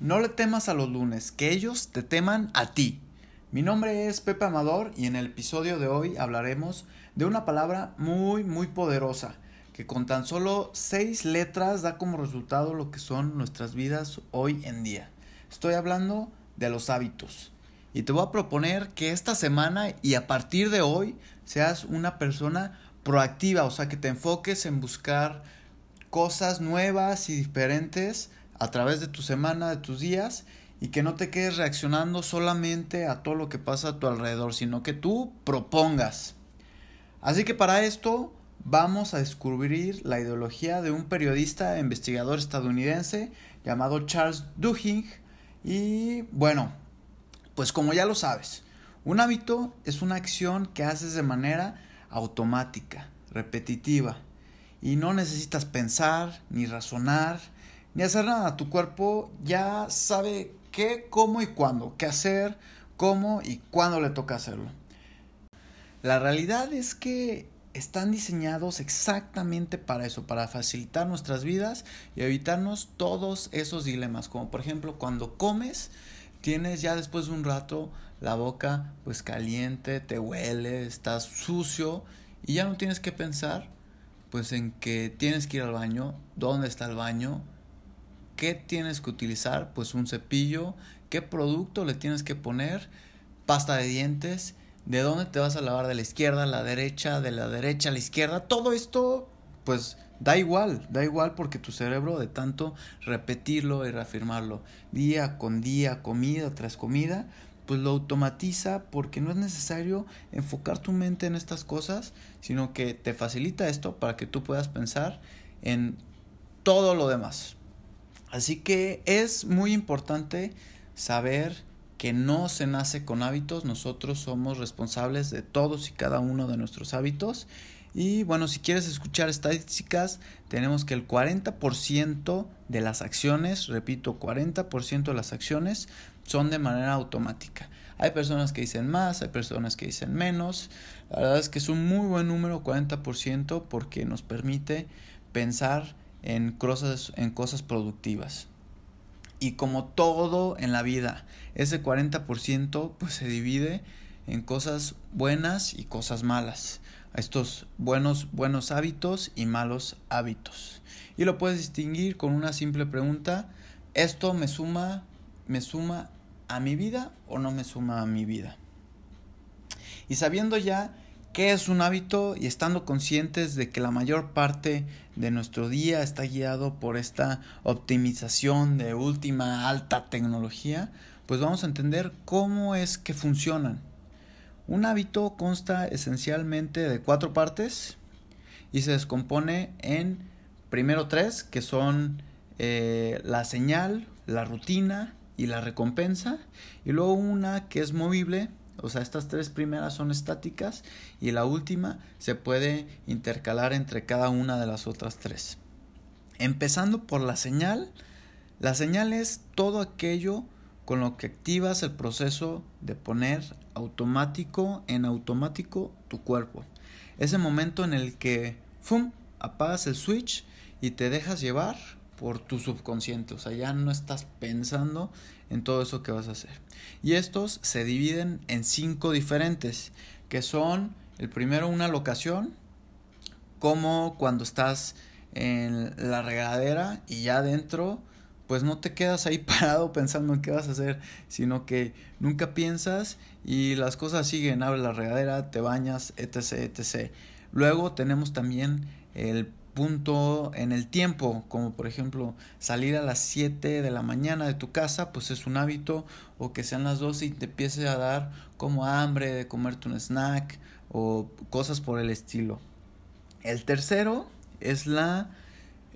No le temas a los lunes, que ellos te teman a ti. Mi nombre es Pepe Amador y en el episodio de hoy hablaremos de una palabra muy muy poderosa que con tan solo seis letras da como resultado lo que son nuestras vidas hoy en día. Estoy hablando de los hábitos. Y te voy a proponer que esta semana y a partir de hoy seas una persona proactiva, o sea, que te enfoques en buscar cosas nuevas y diferentes a través de tu semana, de tus días, y que no te quedes reaccionando solamente a todo lo que pasa a tu alrededor, sino que tú propongas. Así que para esto vamos a descubrir la ideología de un periodista e investigador estadounidense llamado Charles Duhigg. Y bueno, pues como ya lo sabes, un hábito es una acción que haces de manera automática, repetitiva, y no necesitas pensar, ni razonar, ni hacer nada. Tu cuerpo ya sabe qué, cómo y cuándo, qué hacer, cómo y cuándo le toca hacerlo. La realidad es que están diseñados exactamente para eso, para facilitar nuestras vidas y evitarnos todos esos dilemas, como por ejemplo cuando comes, tienes ya después de un rato la boca pues caliente, te huele, estás sucio y ya no tienes que pensar pues en que tienes que ir al baño, dónde está el baño, qué tienes que utilizar, pues un cepillo, qué producto le tienes que poner, pasta de dientes, de dónde te vas a lavar de la izquierda a la derecha, de la derecha a la izquierda, todo esto pues da igual, da igual porque tu cerebro de tanto repetirlo y reafirmarlo día con día, comida tras comida, pues lo automatiza porque no es necesario enfocar tu mente en estas cosas, sino que te facilita esto para que tú puedas pensar en todo lo demás. Así que es muy importante saber que no se nace con hábitos, nosotros somos responsables de todos y cada uno de nuestros hábitos. Y bueno, si quieres escuchar estadísticas, tenemos que el 40% de las acciones, repito, 40% de las acciones son de manera automática. Hay personas que dicen más, hay personas que dicen menos. La verdad es que es un muy buen número, 40%, porque nos permite pensar en cosas, en cosas productivas. Y como todo en la vida, ese 40% pues se divide en cosas buenas y cosas malas. Estos buenos, buenos hábitos y malos hábitos. Y lo puedes distinguir con una simple pregunta. ¿Esto me suma, me suma a mi vida o no me suma a mi vida? Y sabiendo ya qué es un hábito y estando conscientes de que la mayor parte de nuestro día está guiado por esta optimización de última alta tecnología, pues vamos a entender cómo es que funcionan. Un hábito consta esencialmente de cuatro partes y se descompone en primero tres, que son eh, la señal, la rutina, y la recompensa. Y luego una que es movible, o sea, estas tres primeras son estáticas y la última se puede intercalar entre cada una de las otras tres. Empezando por la señal, la señal es todo aquello con lo que activas el proceso de poner automático en automático tu cuerpo. Ese momento en el que, ¡fum!, apagas el switch y te dejas llevar por tu subconsciente, o sea, ya no estás pensando en todo eso que vas a hacer. Y estos se dividen en cinco diferentes, que son el primero una locación, como cuando estás en la regadera y ya adentro, pues no te quedas ahí parado pensando en qué vas a hacer, sino que nunca piensas y las cosas siguen, abres la regadera, te bañas, etc, etc. Luego tenemos también el punto en el tiempo, como por ejemplo salir a las 7 de la mañana de tu casa, pues es un hábito, o que sean las 12 y te empiece a dar como hambre de comerte un snack o cosas por el estilo. El tercero es la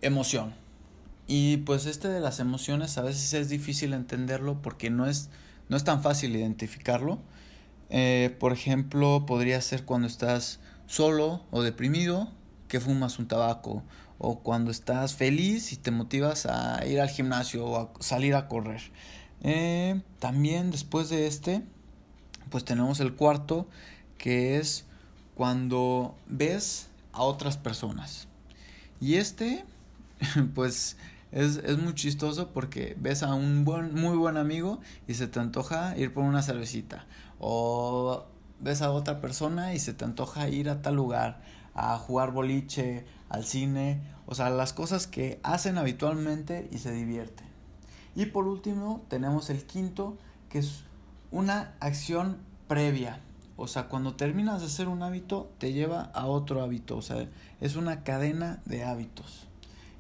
emoción. Y pues este de las emociones a veces es difícil entenderlo porque no es, no es tan fácil identificarlo. Eh, por ejemplo, podría ser cuando estás solo o deprimido, que fumas un tabaco o cuando estás feliz y te motivas a ir al gimnasio o a salir a correr. Eh, también después de este, pues tenemos el cuarto que es cuando ves a otras personas. Y este, pues es, es muy chistoso porque ves a un buen, muy buen amigo y se te antoja ir por una cervecita. O ves a otra persona y se te antoja ir a tal lugar, a jugar boliche, al cine, o sea, las cosas que hacen habitualmente y se divierten. Y por último tenemos el quinto, que es una acción previa. O sea, cuando terminas de hacer un hábito, te lleva a otro hábito. O sea, es una cadena de hábitos.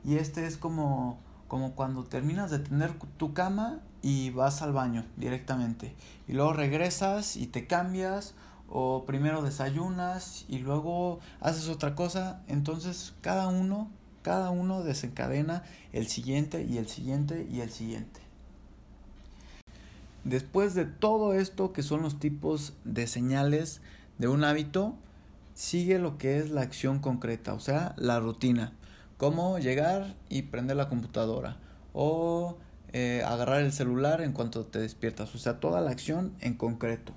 Y este es como, como cuando terminas de tener tu cama y vas al baño directamente. Y luego regresas y te cambias. O primero desayunas y luego haces otra cosa. Entonces cada uno, cada uno desencadena el siguiente y el siguiente y el siguiente. Después de todo esto que son los tipos de señales de un hábito, sigue lo que es la acción concreta, o sea, la rutina. Como llegar y prender la computadora o eh, agarrar el celular en cuanto te despiertas, o sea, toda la acción en concreto.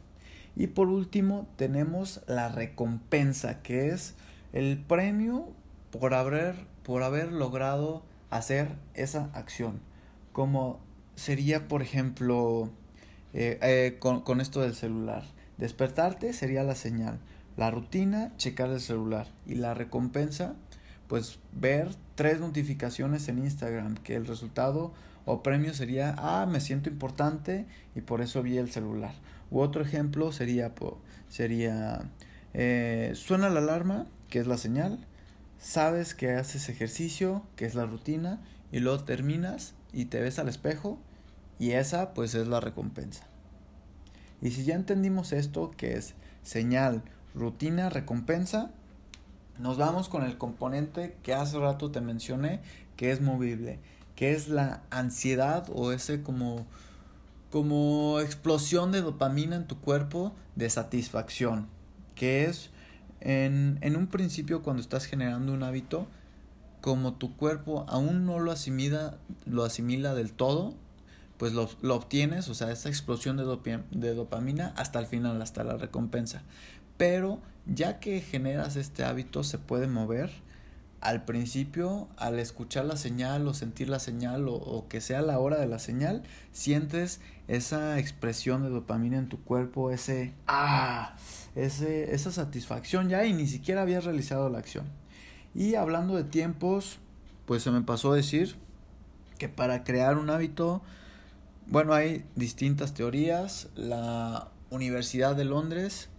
Y por último tenemos la recompensa, que es el premio por haber, por haber logrado hacer esa acción. Como sería, por ejemplo, eh, eh, con, con esto del celular. Despertarte sería la señal. La rutina, checar el celular. Y la recompensa, pues ver tres notificaciones en Instagram. Que el resultado o premio sería, ah, me siento importante y por eso vi el celular. Otro ejemplo sería, sería eh, suena la alarma, que es la señal. Sabes que haces ejercicio, que es la rutina. Y luego terminas y te ves al espejo y esa pues es la recompensa. Y si ya entendimos esto, que es señal, rutina, recompensa, nos vamos con el componente que hace rato te mencioné, que es movible, que es la ansiedad o ese como, como explosión de dopamina en tu cuerpo de satisfacción, que es en, en un principio cuando estás generando un hábito, como tu cuerpo aún no lo asimila, lo asimila del todo, pues lo, lo obtienes, o sea, esa explosión de, de dopamina hasta el final, hasta la recompensa. Pero ya que generas este hábito, se puede mover. Al principio, al escuchar la señal o sentir la señal o, que sea la hora de la señal, sientes esa expresión de dopamina en tu cuerpo, ese ah, ese, esa satisfacción ya y ni siquiera habías realizado la acción. Y hablando de tiempos, pues se me pasó a decir que para crear un hábito bueno, hay distintas teorías. La Universidad de Londres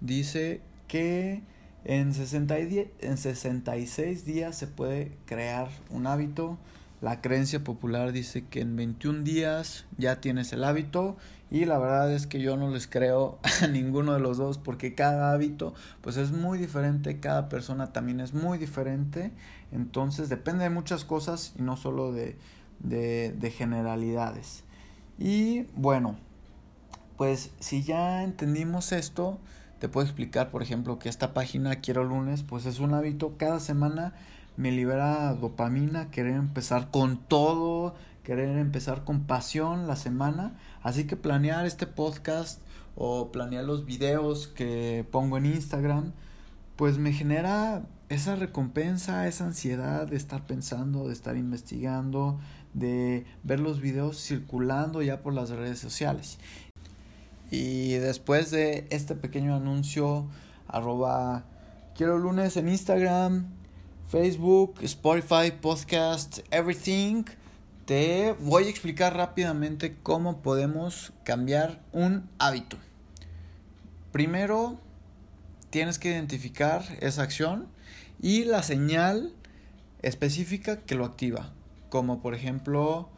dice que en, 60 en 66 días se puede crear un hábito. La creencia popular dice que en 21 días ya tienes el hábito y la verdad es que yo no les creo a ninguno de los dos porque cada hábito pues es muy diferente, cada persona también es muy diferente, entonces depende de muchas cosas y no solo de, de generalidades. Y bueno, pues si ya entendimos esto, te puedo explicar, por ejemplo, que esta página Quiero lunes, pues es un hábito, cada semana me libera dopamina, querer empezar con todo, querer empezar con pasión la semana, así que planear este podcast o planear los videos que pongo en Instagram, pues me genera esa recompensa, esa ansiedad de estar pensando, de estar investigando, de ver los videos circulando ya por las redes sociales. Y después de este pequeño anuncio, arroba quiero lunes en Instagram, Facebook, Spotify, podcast, everything, te voy a explicar rápidamente cómo podemos cambiar un hábito. Primero, tienes que identificar esa acción y la señal específica que lo activa como por ejemplo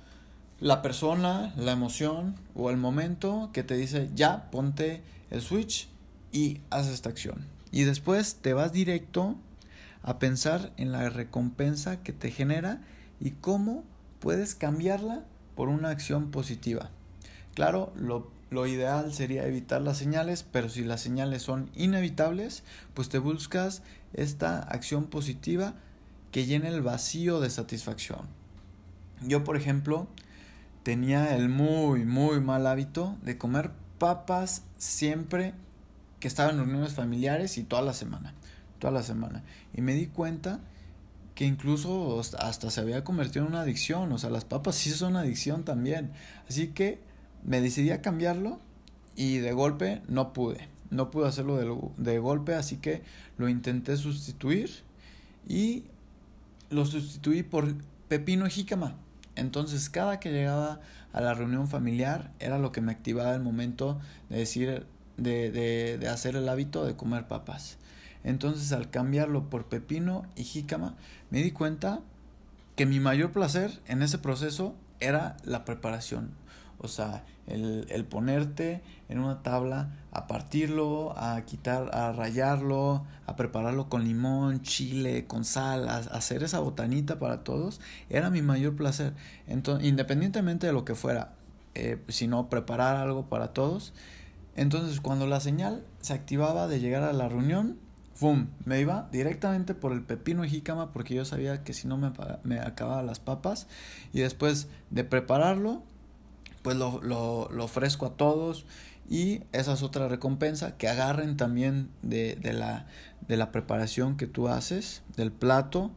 la persona, la emoción o el momento que te dice ya ponte el switch y haz esta acción. Y después te vas directo a pensar en la recompensa que te genera y cómo puedes cambiarla por una acción positiva. Claro, lo, lo, ideal sería evitar las señales, pero si las señales son inevitables, pues te buscas esta acción positiva que llene el vacío de satisfacción. Yo, por ejemplo, tenía el muy, muy mal hábito de comer papas siempre que estaba en reuniones familiares y toda la semana. Toda la semana. Y me di cuenta que incluso hasta se había convertido en una adicción. O sea, las papas sí son adicción también. Así que me decidí a cambiarlo y de golpe no pude. No pude hacerlo de, de golpe, así que lo intenté sustituir y lo sustituí por pepino y jícama. Entonces, cada que llegaba a la reunión familiar era lo que me activaba el momento de decir, de, de, de hacer el hábito de comer papas. Entonces al cambiarlo por pepino y jícama, me di cuenta que mi mayor placer en ese proceso era la preparación. O sea, el, el, ponerte en una tabla, a partirlo, a quitar, a rayarlo, a prepararlo con limón, chile, con sal, a, hacer esa botanita para todos, era mi mayor placer. Entonces, independientemente de lo que fuera, eh, sino preparar algo para todos. Entonces, cuando la señal se activaba de llegar a la reunión, ¡Fum! Me iba directamente por el pepino y jícama porque yo sabía que si no me, me acababa las papas. Y después de prepararlo, pues lo, lo, ofrezco a todos. Y esa es otra recompensa, que agarren también de, de, la, de la preparación que tú haces, del plato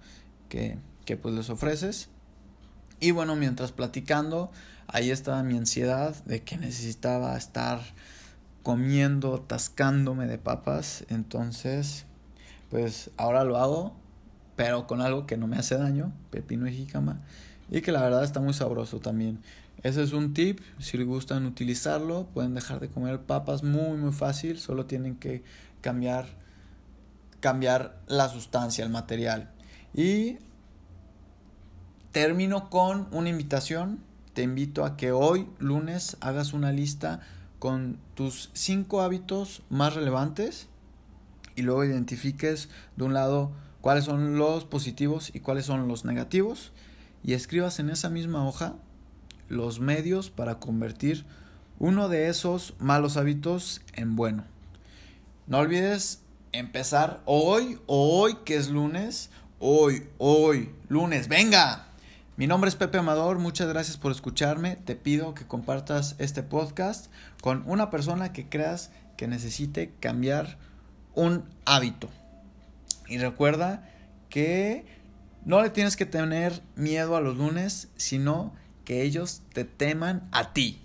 que, que pues les ofreces. Y bueno, mientras platicando, ahí estaba mi ansiedad de que necesitaba estar comiendo, tascándome de papas. Entonces, pues ahora lo hago, pero con algo que no me hace daño, pepino y jícama, y que la verdad está muy sabroso también. Ese es un tip, si les gustan utilizarlo, pueden dejar de comer papas muy muy fácil, solo tienen que cambiar cambiar la sustancia, el material. Y termino con una invitación. Te invito a que hoy, lunes, hagas una lista con tus cinco hábitos más relevantes y luego identifiques de un lado cuáles son los positivos y cuáles son los negativos y escribas en esa misma hoja los medios para convertir uno de esos malos hábitos en bueno. No olvides empezar hoy, hoy que es lunes, hoy, hoy, lunes, venga. Mi nombre es Pepe Amador, muchas gracias por escucharme. Te pido que compartas este podcast con una persona que creas que necesite cambiar un hábito. Y recuerda que no le tienes que tener miedo a los lunes, sino que ellos te teman a ti.